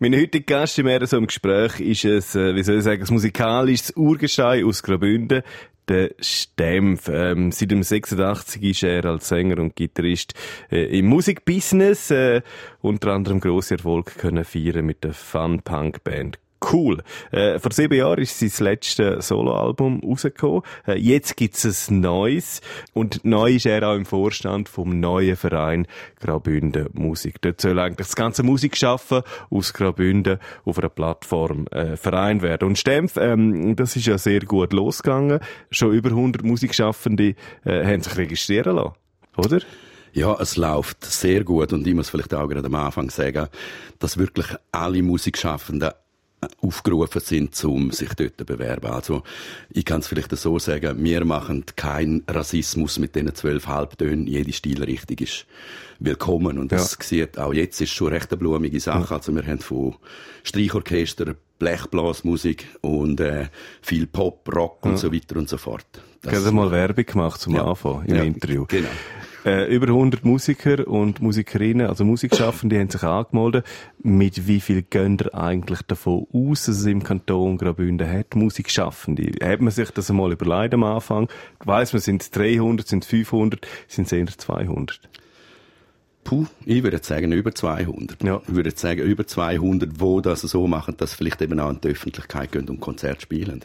Mein heutiger Gast im RSO im Gespräch ist es, äh, wie soll ich sagen, ein musikalisches Urgestein aus Graubünden, der Stempf. Ähm, seit dem 86 ist er als Sänger und Gitarrist äh, im Musikbusiness, äh, unter anderem grosse Erfolge können feiern mit der Fun-Punk-Band cool. Äh, vor sieben Jahren ist sein letztes Soloalbum rausgekommen. Äh, jetzt gibt's ein neues. Und neu ist er auch im Vorstand vom neuen Verein Graubünden Musik. Dort soll eigentlich das ganze Musikschaffen aus Graubünden auf einer Plattform äh, Verein werden. Und Stempf, ähm, das ist ja sehr gut losgegangen. Schon über 100 Musikschaffende äh, haben sich registrieren lassen. Oder? Ja, es läuft sehr gut und ich muss vielleicht auch gerade am Anfang sagen, dass wirklich alle Musikschaffenden aufgerufen sind, um sich dort zu bewerben. Also, ich kann es vielleicht so sagen, wir machen keinen Rassismus mit diesen zwölf Halbtönen. Jede Stilrichtung ist willkommen. Und das ja. sieht auch jetzt ist schon recht eine blumige Sache. Also, wir haben von Streichorchester, Blechblasmusik und äh, viel Pop, Rock und ja. so weiter und so fort. Das ich habe mal Werbung gemacht zum ja. Anfang im Interview. Genau. Äh, über 100 Musiker und Musikerinnen, also Musikschaffende, haben sich angemeldet. Mit wie viel gehen ihr eigentlich davon aus, dass es im Kanton Graubünden hat, Musikschaffende? Hat man sich das einmal überlegt am Anfang? Weiss man, sind es 300, sind es 500, sind es eher 200? Puh, ich würde sagen über 200. Ja. Ich würde sagen über 200, wo das so machen, dass vielleicht eben auch in die Öffentlichkeit gehen und Konzert spielen.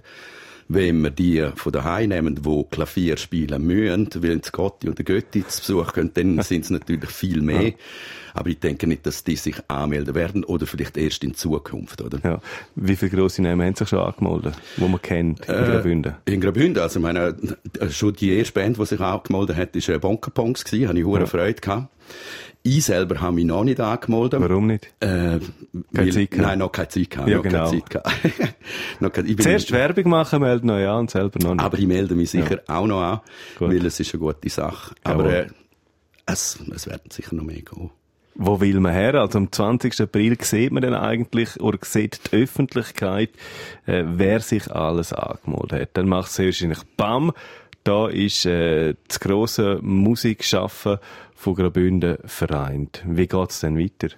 Wenn wir die von daheim nehmen, die Klavier spielen müssen, weil die Gotti und der Götti zu Besuch können, dann sind es natürlich viel mehr. Ja. Aber ich denke nicht, dass die sich anmelden werden oder vielleicht erst in Zukunft, oder? Ja. Wie viele grosse Namen haben sich schon angemeldet, die man kennt in äh, Graubünden? In Graubünden, also meine, schon die erste Band, die sich angemeldet hat, war Bonker Ponks gewesen, habe ich hohe ja. Freude gehabt. Ich selber habe mich noch nicht angemeldet. Warum nicht? Äh, keine Zeit gehabt? Nein, noch keine Zeit gehabt. Ja, noch genau. Keine Zeit gehabt. noch keine, Zuerst Werbung machen, melden noch an und selber noch nicht. Aber ich melde mich sicher ja. auch noch an, Gut. weil es ist eine gute Sache. Aber äh, es, es werden sicher noch mehr gehen. Wo will man her? Also am 20. April sieht man dann eigentlich, oder sieht die Öffentlichkeit, äh, wer sich alles angemeldet hat. Dann macht es wahrscheinlich BAM. Da ist äh, das grosse Musikschaffen von Graubünden vereint. Wie geht's denn weiter?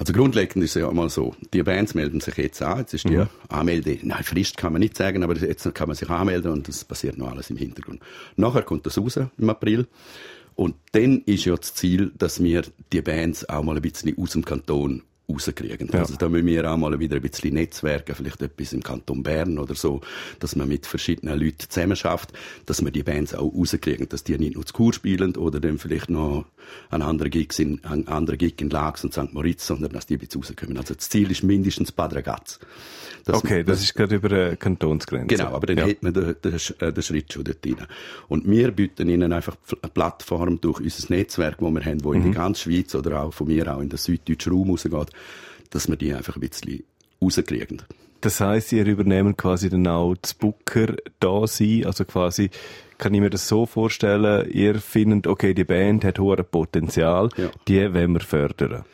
Also grundlegend ist es ja mal so, die Bands melden sich jetzt an, jetzt ist die mhm. Anmelde, nein, Frist kann man nicht sagen, aber jetzt kann man sich anmelden und das passiert noch alles im Hintergrund. Nachher kommt das raus im April und dann ist ja das Ziel, dass wir die Bands auch mal ein bisschen aus dem Kanton rauskriegen. Ja. Also da müssen wir auch mal wieder ein bisschen netzwerken, vielleicht etwas im Kanton Bern oder so, dass man mit verschiedenen Leuten zusammen schafft, dass wir die Bands auch rauskriegen, dass die nicht nur zu Kur spielen oder dann vielleicht noch an andere Gigs in, an andere Gig in Lax und St. Moritz, sondern dass die ein bisschen rauskommen. Also das Ziel ist mindestens Bad Ragaz. Okay, das, das, ist gerade über der Kantonsgrenze. Genau, aber dann ja. hat man den, den, äh, den Schritt schon dort rein. Und wir bieten ihnen einfach eine Plattform durch unser Netzwerk, das wir haben, wo mhm. in die ganze Schweiz oder auch von mir auch in den süddeutschen Raum rausgeht, dass wir die einfach ein bisschen rauskriegen. Das heisst, ihr übernehmen quasi dann auch das Booker da sein, also quasi kann ich mir das so vorstellen, ihr findet, okay, die Band hat hohes Potenzial, ja. die wollen wir fördern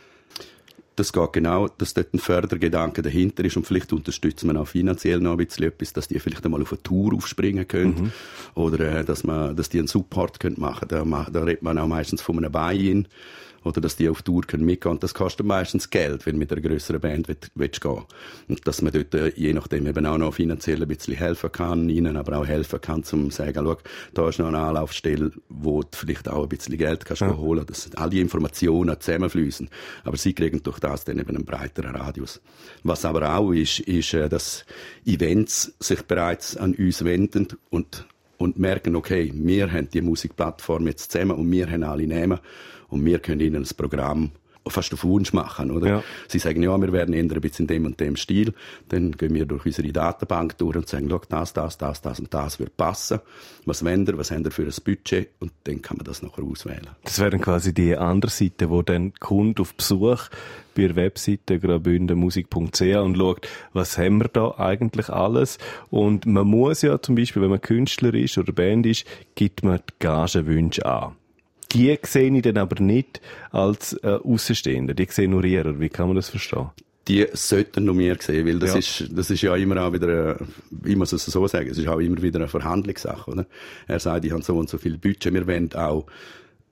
das geht genau, dass dort ein Fördergedanke dahinter ist und vielleicht unterstützt man auch finanziell noch ein bisschen etwas, dass die vielleicht einmal auf eine Tour aufspringen können mhm. oder äh, dass man, dass die einen Support können machen. Da, da redet man auch meistens von einem Buy-in oder dass die auf Tour können mitgehen und das kostet meistens Geld, wenn du mit einer größeren Band willst, willst gehen. Und dass man dort äh, je nachdem eben auch noch finanziell ein bisschen helfen kann, ihnen aber auch helfen kann, zum sagen, schau, da ist noch eine Anlaufstelle, wo du vielleicht auch ein bisschen Geld kannst ja. holen, dass all die Informationen zusammenfließen. Aber sie kriegen durch das dann eben einen breiteren Radius. Was aber auch ist, ist, äh, dass Events sich bereits an uns wenden und und merken, okay, wir haben die Musikplattform jetzt zusammen und wir haben alle nehmen und wir können ihnen ein Programm fast auf Wunsch machen, oder? Ja. Sie sagen, ja, wir werden ändern ein bisschen in dem und dem Stil. Dann gehen wir durch unsere Datenbank durch und sagen, das, das, das, das und das wird passen. Was wollen wir, was haben wir für ein Budget? Und dann kann man das nachher auswählen. Das wäre dann quasi die andere Seite, wo dann Kunde auf Besuch bei der Webseite graubündenmusik.ch und schaut, was haben wir da eigentlich alles? Und man muss ja zum Beispiel, wenn man Künstler ist oder Band ist, gibt man die Gagewünsche an die sehe ich dann aber nicht als äh, Außenstehender. Die sehen nur ihr. Wie kann man das verstehen? Die sollten nur mir sehen, weil das ja. ist, das ist ja immer auch wieder, ich muss es so sagen, es ist auch immer wieder eine Verhandlungssache, oder? Er sagt, ich habe so und so viel Budget, wir wollen auch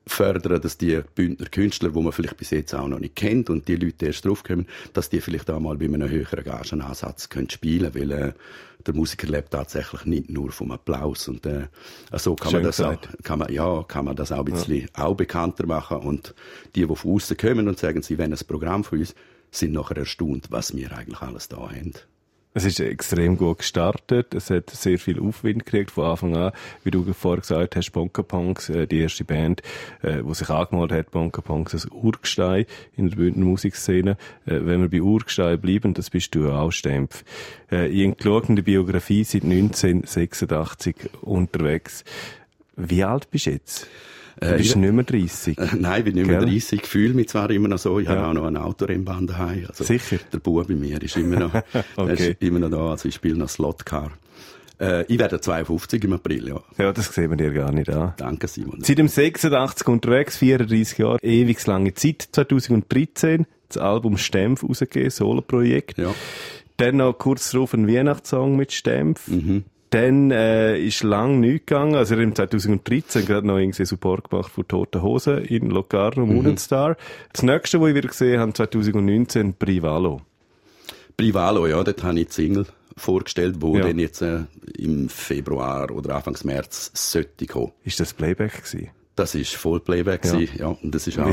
fördern, dass die Bündner Künstler, die man vielleicht bis jetzt auch noch nicht kennt und die Leute erst draufkommen, dass die vielleicht auch mal bei einem höheren Gagenansatz können spielen können, weil äh, der Musiker lebt tatsächlich nicht nur vom Applaus und äh, so kann Schön man das gesagt. auch, kann man, ja, kann man das auch ein bisschen auch bekannter machen und die, die von außen kommen und sagen, sie wollen ein Programm von uns, sind nachher erstaunt, was wir eigentlich alles da haben. Es ist extrem gut gestartet. Es hat sehr viel Aufwind gekriegt von Anfang an. Wie du vorher gesagt hast, Bonka Punks, äh, die erste Band, äh, die sich angemeldet hat, Bonka Punks, ein Urgestein in der Bündner Musikszene. Äh, wenn wir bei Urgestein bleiben, das bist du auch, Stempf. Äh, ich habe in der Biografie seit 1986 unterwegs. Wie alt bist du jetzt? Du Äh, bist ich- nicht mehr 30. Äh, Nein, ich bin nicht mehr Gell? 30, fühle mich zwar immer noch so, ich Ja. habe auch noch ein Autorennbahn daheim. Also Sicher? Der Bub bei mir ist immer noch, Okay. ist immer noch da, also ich spiele noch Slotcar. Äh, ich werde 52 im April, ja. Ja, das sehen wir dir gar nicht an. Danke, Simon. Seit dem 86 unterwegs, 34 Jahre, ewig lange Zeit. 2013 das Album Stempf rausgegeben, Solo-Projekt. Ja. Dann noch kurz darauf ein Weihnachtssong mit Stempf. Dann äh, ist lang nichts gegangen. Also im 2013 gerade noch irgendwie Support gemacht von Toten Hosen in Locarno, Moonenstar. Das nächste, was ich wieder gesehen habe, 2019, Privalo. Privalo, ja, dort habe ich die Single vorgestellt, wo Ja. dann jetzt äh, im Februar oder Anfangs März sollte kommen. Ist das Playback gewesen? Das ist voll Playback ja. ja und das ist auch,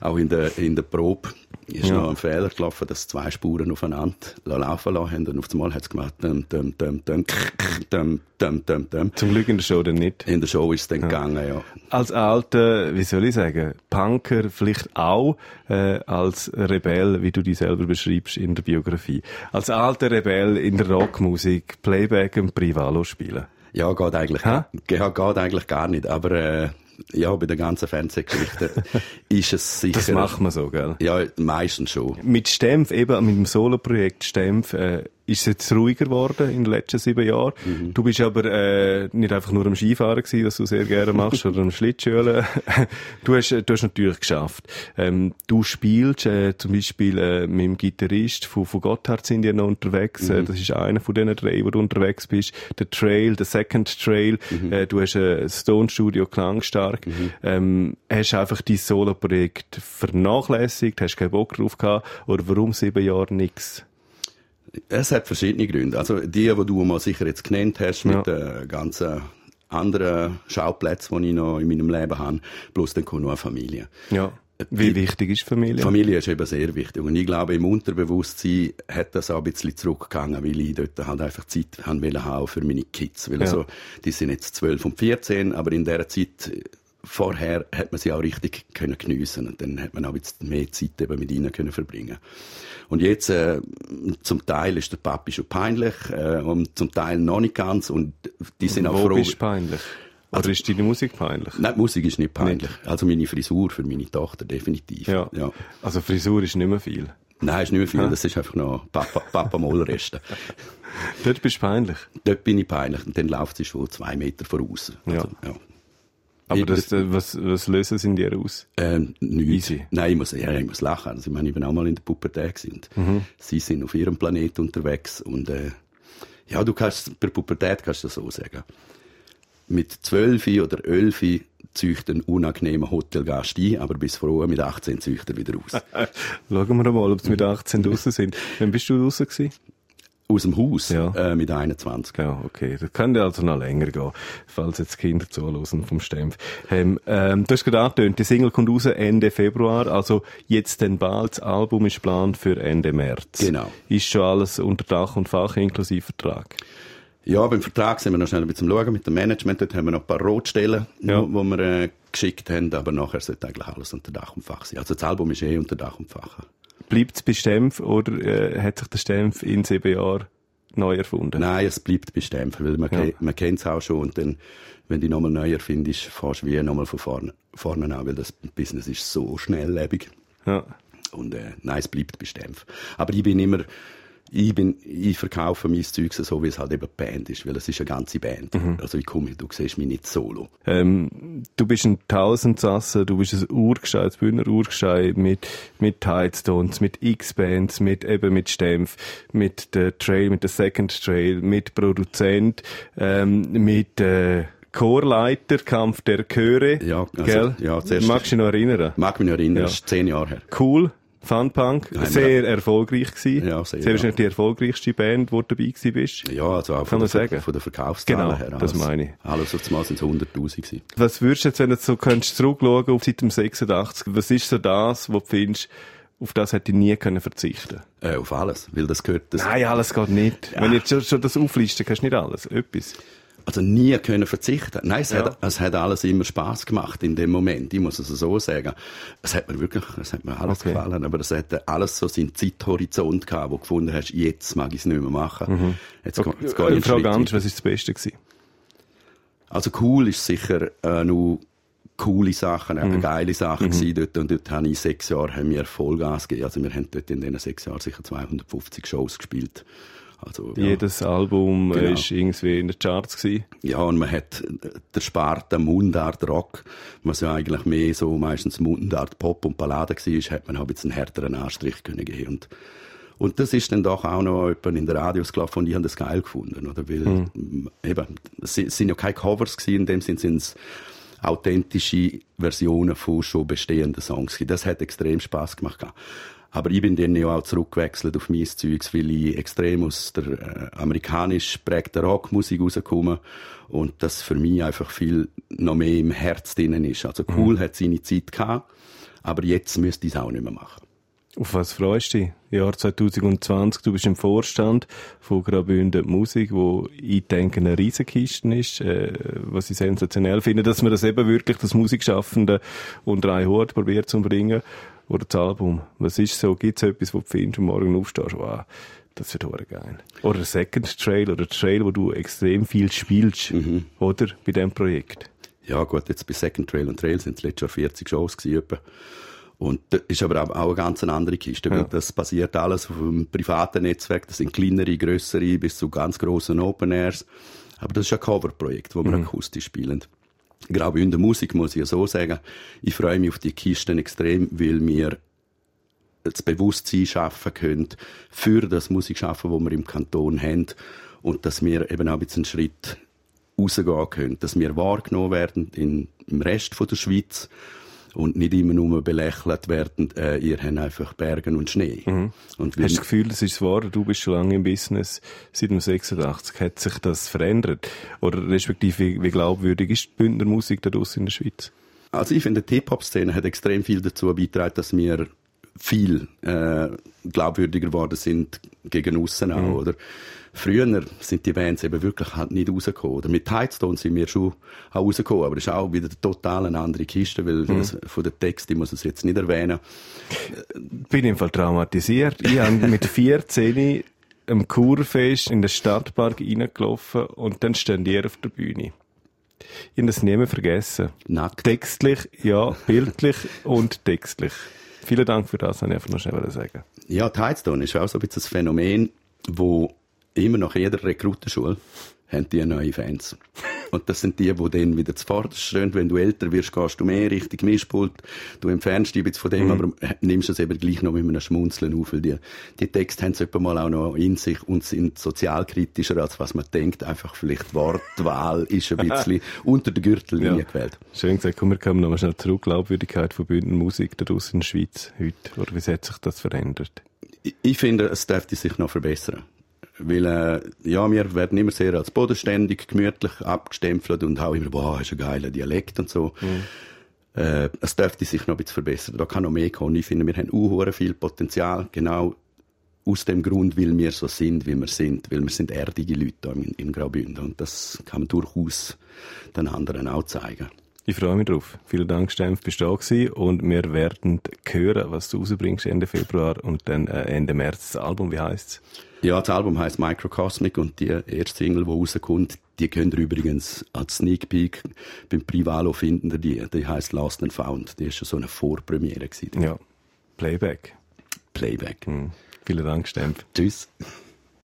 auch in der in der Probe ist ja. noch ein Fehler gelaufen, dass zwei Spuren aufeinander laufen lassen haben und auf einmal hat es gemacht dum, dum, dum, dum, dum, dum, dum, dum. Zum Glück in der Show dann nicht. In der Show ist es dann ja. gegangen, ja. Als alter, wie soll ich sagen, Punker vielleicht auch, äh, als Rebell, wie du dich selber beschreibst in der Biografie. Als alter Rebell in der Rockmusik Playback und Privalo spielen. Ja, geht eigentlich, ja, geht eigentlich gar nicht, aber äh, ja, bei der ganzen Fernsehgeschichte ist es sicher. Das macht man so, gell? Ja, meistens schon. Mit Stempf, eben mit dem Soloprojekt Stempf, äh, ist es jetzt ruhiger geworden in den letzten sieben Jahren. Mhm. Du bist aber äh, nicht einfach nur am Skifahren gewesen, das du sehr gerne machst, oder am Schlittschuhen. du hast, äh, du hast natürlich geschafft. Ähm, du spielst äh, zum Beispiel äh, mit dem Gitarrist von, von Gotthard sind ja noch unterwegs. Mhm. Äh, das ist einer von diesen drei, wo du unterwegs bist. Der Trail, der Second Trail. Mhm. Äh, du hast ein Stone Studio Klangstark. Ähm, hast einfach dein Solo-Projekt vernachlässigt, hast keinen Bock drauf gehabt, oder warum sieben Jahre nix? Es hat verschiedene Gründe. Also die, die du mal sicher jetzt genannt hast, mit den ganzen anderen Schauplätzen, die ich noch in meinem Leben habe, plus dann kommt noch eine Familie. Ja. Wie Die- wichtig ist Familie? Familie ist eben sehr wichtig. Und ich glaube, im Unterbewusstsein hat das auch ein bisschen zurückgegangen, weil ich dort halt einfach Zeit haben wollte für meine Kids. Weil Ja. also, die sind jetzt 12 und 14, aber in dieser Zeit äh, vorher hat man sie auch richtig können geniessen und dann hat man auch jetzt mehr Zeit eben mit ihnen können verbringen. Und jetzt, äh, zum Teil ist der Papi schon peinlich, äh, und zum Teil noch nicht ganz und die sind auch Wo froh. bist peinlich? Oder ist deine Musik peinlich? Nein, die Musik ist nicht peinlich. Also meine Frisur für meine Tochter definitiv. Ja. ja. Also Frisur ist nicht mehr viel. Nein, ist nicht mehr viel. Das ist einfach noch Papa, Papa Mollreste. Dort bist du peinlich. Dort bin ich peinlich. Und dann läuft sie schon zwei Meter voraus. Also, ja. Aber Ich- das, äh, was, was lösen sie in dir aus? Ähm, nichts. Easy. Nein, ich muss, ja, ich muss lachen. Also, ich meine, ich bin auch mal in der Pubertät und Mhm. Sie sind auf ihrem Planeten unterwegs und, äh, ja, du kannst, bei der Pubertät kannst du das so sagen. Mit zwölf oder elf zücht ein unangenehmer Hotelgast ein, aber bis froh mit 18 zücht er wieder aus. Schauen wir mal, ob sie mit 18 draussen sind. Wann bist du draussen gewesen? Aus dem Haus, Ja. äh, mit 21. Ja, okay. Das kann ja also noch länger gehen, falls jetzt Kinder zuhören vom Stempf. Ähm, ähm, du hast gerade angetönt, die Single kommt raus Ende Februar, also jetzt dann bald. Das Album ist geplant für Ende März. Genau. Ist schon alles unter Dach und Fach inklusive Vertrag? Ja, beim Vertrag sind wir noch schnell ein bisschen schauen mit dem Management. Dort haben wir noch ein paar Rotstellen, Ja. wo, wo wir äh, geschickt haben, aber nachher sollte eigentlich alles unter Dach und Fach sein. Also das Album ist eh unter Dach und Fach. Bleibt es bei Stempf oder äh, hat sich der Stempf in sieben Jahren neu erfunden? Nein, es bleibt bei Stempel, weil man, Ja. man kennt es auch schon und dann, wenn du nochmal neu erfindest, fährst du wie nochmal von vorne, vorne an, weil das Business ist so schnelllebig. Ja. Und äh, nein, es bleibt bei Stempf. Aber ich bin immer, ich bin, ich verkaufe mein Zeug so, wie es halt eben Band ist, weil es ist eine ganze Band. Mhm. Also ich komme, du siehst mich nicht solo. Ähm, du bist ein Tausendsasser, du bist ein Urgestein, ein Bühner Urgestein mit, mit Tidestones, mit X-Bands, mit eben mit Stempf, mit der Trail, mit der Second Trail, mit Produzent, ähm, mit, äh, Chorleiter, Kampf der Chöre. Ja, also, gell? ja, zuerst- Magst du dich noch erinnern? Mag mich noch erinnern, Ja. das ist zehn Jahre her. Cool. Funpunk, Nein, sehr erfolgreich gewesen. Ja, sehr, Sehr ja. wahrscheinlich die erfolgreichste Band, wo du dabei gewesen bist. Ja, also auch Kann von man der, sagen. von der Verkaufszahlen Genau, her. das alles- meine ich. Alles auf einmal sind es 100'000 gewesen. Was würdest du jetzt, wenn du so könntest zurückschauen auf seit dem 86, was ist so das, wo du findest, auf das hätte ich nie können verzichten Äh, auf alles, weil das gehört, das, Nein, alles geht nicht. Wenn du jetzt schon, schon das auflisten kannst du nicht alles. Etwas. Also nie können verzichten. Nein, es, Ja. hat, es hat alles immer Spaß gemacht in dem Moment. Ich muss es so sagen. Es hat mir wirklich, es hat mir alles Okay. gefallen, aber es hat alles so seinen Zeithorizont gehabt, wo du gefunden hast, jetzt mag ich es nicht mehr machen. Jetzt, Okay. okay. jetzt gehe ich einen Frage anders, was ist das Beste gewesen? Also cool ist sicher äh, nur coole Sachen, Mhm. eben geile Sachen gewesen dort. Und dort habe ich sechs Jahre haben wir Vollgas gegeben. Also wir haben dort in diesen sechs Jahren sicher 250 Shows gespielt. Also, ja. Jedes Album äh, Genau. ist irgendwie in den Charts gewesen. Ja, und man hat äh, der Sparte Mundart Rock, was ja eigentlich mehr so meistens Mundart Pop und Ballade war, hat man auch ein bisschen einen härteren Anstrich können geben. Und, und das ist dann doch auch noch jemand in den Radios gelaufen und ich habe das geil gefunden, oder? Weil, m, eben, es sind ja keine Covers gewesen, in dem Sinn sind es authentische Versionen von schon bestehenden Songs. Das hat extrem Spaß gemacht. Aber ich bin dann ja auch zurückgewechselt auf mein Zeugs, weil ich extrem aus der äh, amerikanisch prägten Rockmusik rauskomme und das für mich einfach viel noch mehr im Herz drinnen ist. Also cool hat seine Zeit gehabt, aber jetzt müsste ich es auch nicht mehr machen. Auf was freust du dich? Jahr 2020, du bist im Vorstand von Graubünden Musik, wo ich denke eine Riesenkiste ist, äh, was ich sensationell finde, dass man das eben wirklich, das Musikschaffende unter einen Hut probiert zu bringen. Oder das Album. Was ist so? Gibt es etwas, wo du findest und morgen aufstehst? Wow, das wird hure geil. Oder ein Second Trail oder ein Trail, wo du extrem viel spielst. Oder? Bei diesem Projekt. Ja gut, jetzt bei Second Trail und Trail sind es letztes Jahr 40 Shows gewesen. Und das ist aber auch eine ganz andere Kiste. Ja. Das basiert alles auf einem privaten Netzwerk. Das sind kleinere, grössere, bis zu ganz grossen Open Airs. Aber das ist ein Coverprojekt, wo wir akustisch spielen. Graubünden Musik muss ich ja so sagen. Ich freue mich auf die Kisten extrem, weil wir das Bewusstsein schaffen können für das Musikschaffen, das wir im Kanton haben. Und dass wir eben auch ein einen Schritt rausgehen können. Dass wir wahrgenommen werden in, im Rest der Schweiz und nicht immer nur belächelt werden, äh, ihr habt einfach Bergen und Schnee. Und wir, Hast du das Gefühl, das ist wahr? Du bist schon lange im Business. Seit dem 86 hat sich das verändert? Oder respektive, wie, wie glaubwürdig ist die Bündner Musik da in der Schweiz? Also ich finde, die Hip-Hop-Szene hat extrem viel dazu beigetragen, dass wir viel äh, glaubwürdiger geworden sind gegen aussen auch, oder? Früher sind die Bands eben wirklich halt nicht rausgekommen. Oder mit Tidestone sind wir schon auch rausgekommen, aber das ist auch wieder total eine andere Kiste, weil das, von den Texten, ich muss es jetzt nicht erwähnen, bin im Fall traumatisiert. Ich habe mit 14 am Kurfest in den Stadtpark reingelaufen und dann stehen die auf der Bühne. Ich habe das nie mehr vergessen. nackt. Textlich, ja, bildlich und textlich. Vielen Dank für das, wollte ich einfach noch schnell sagen. Ja, Tidestone ist auch so ein bisschen ein Phänomen, wo immer nach jeder Rekrutenschule haben die neue Fans. Und das sind die, die dann wieder zuvorderst stehen. Wenn du älter wirst, gehst du mehr Richtung Mischpult. Du entfernst dich ein bisschen von dem, aber nimmst es eben gleich noch mit einem Schmunzeln auf, weil die, die Texte haben es mal auch noch in sich und sind sozialkritischer, als was man denkt. Einfach vielleicht Wortwahl ist ein bisschen unter der Gürtellinie Ja. gewählt. Schön gesagt, komm, wir kommen nochmal schnell zurück. Glaubwürdigkeit von Bündner Musik da draussen in der Schweiz heute. Oder wie hat sich das verändert? Ich- Ich finde, es dürfte sich noch verbessern. Weil, äh, ja, wir werden immer sehr als bodenständig, gemütlich abgestempelt und auch immer, boah, ist ein geiler Dialekt und so. Äh, es dürfte sich noch ein bisschen verbessern. Da kann noch mehr kommen. Ich finde, wir haben auch viel Potenzial, genau aus dem Grund, weil wir so sind, wie wir sind. Weil wir sind erdige Leute da in, in Graubünden. Und das kann man durchaus den anderen auch zeigen. Ich freue mich drauf. Vielen Dank, Stempf, bist du da gewesen. Und wir werden hören, was du rausbringst Ende Februar und dann äh, Ende März das Album. Wie heisst's? Ja, das Album heißt Microcosmic und die erste Single, die rauskommt, die könnt ihr übrigens als Sneak Peek beim Privalo finden. Die, die heißt Lost and Found. Die ist schon so eine Vorpremiere gewesen. Ja, Playback. Playback. Hm. Vielen Dank, Stempf. Tschüss.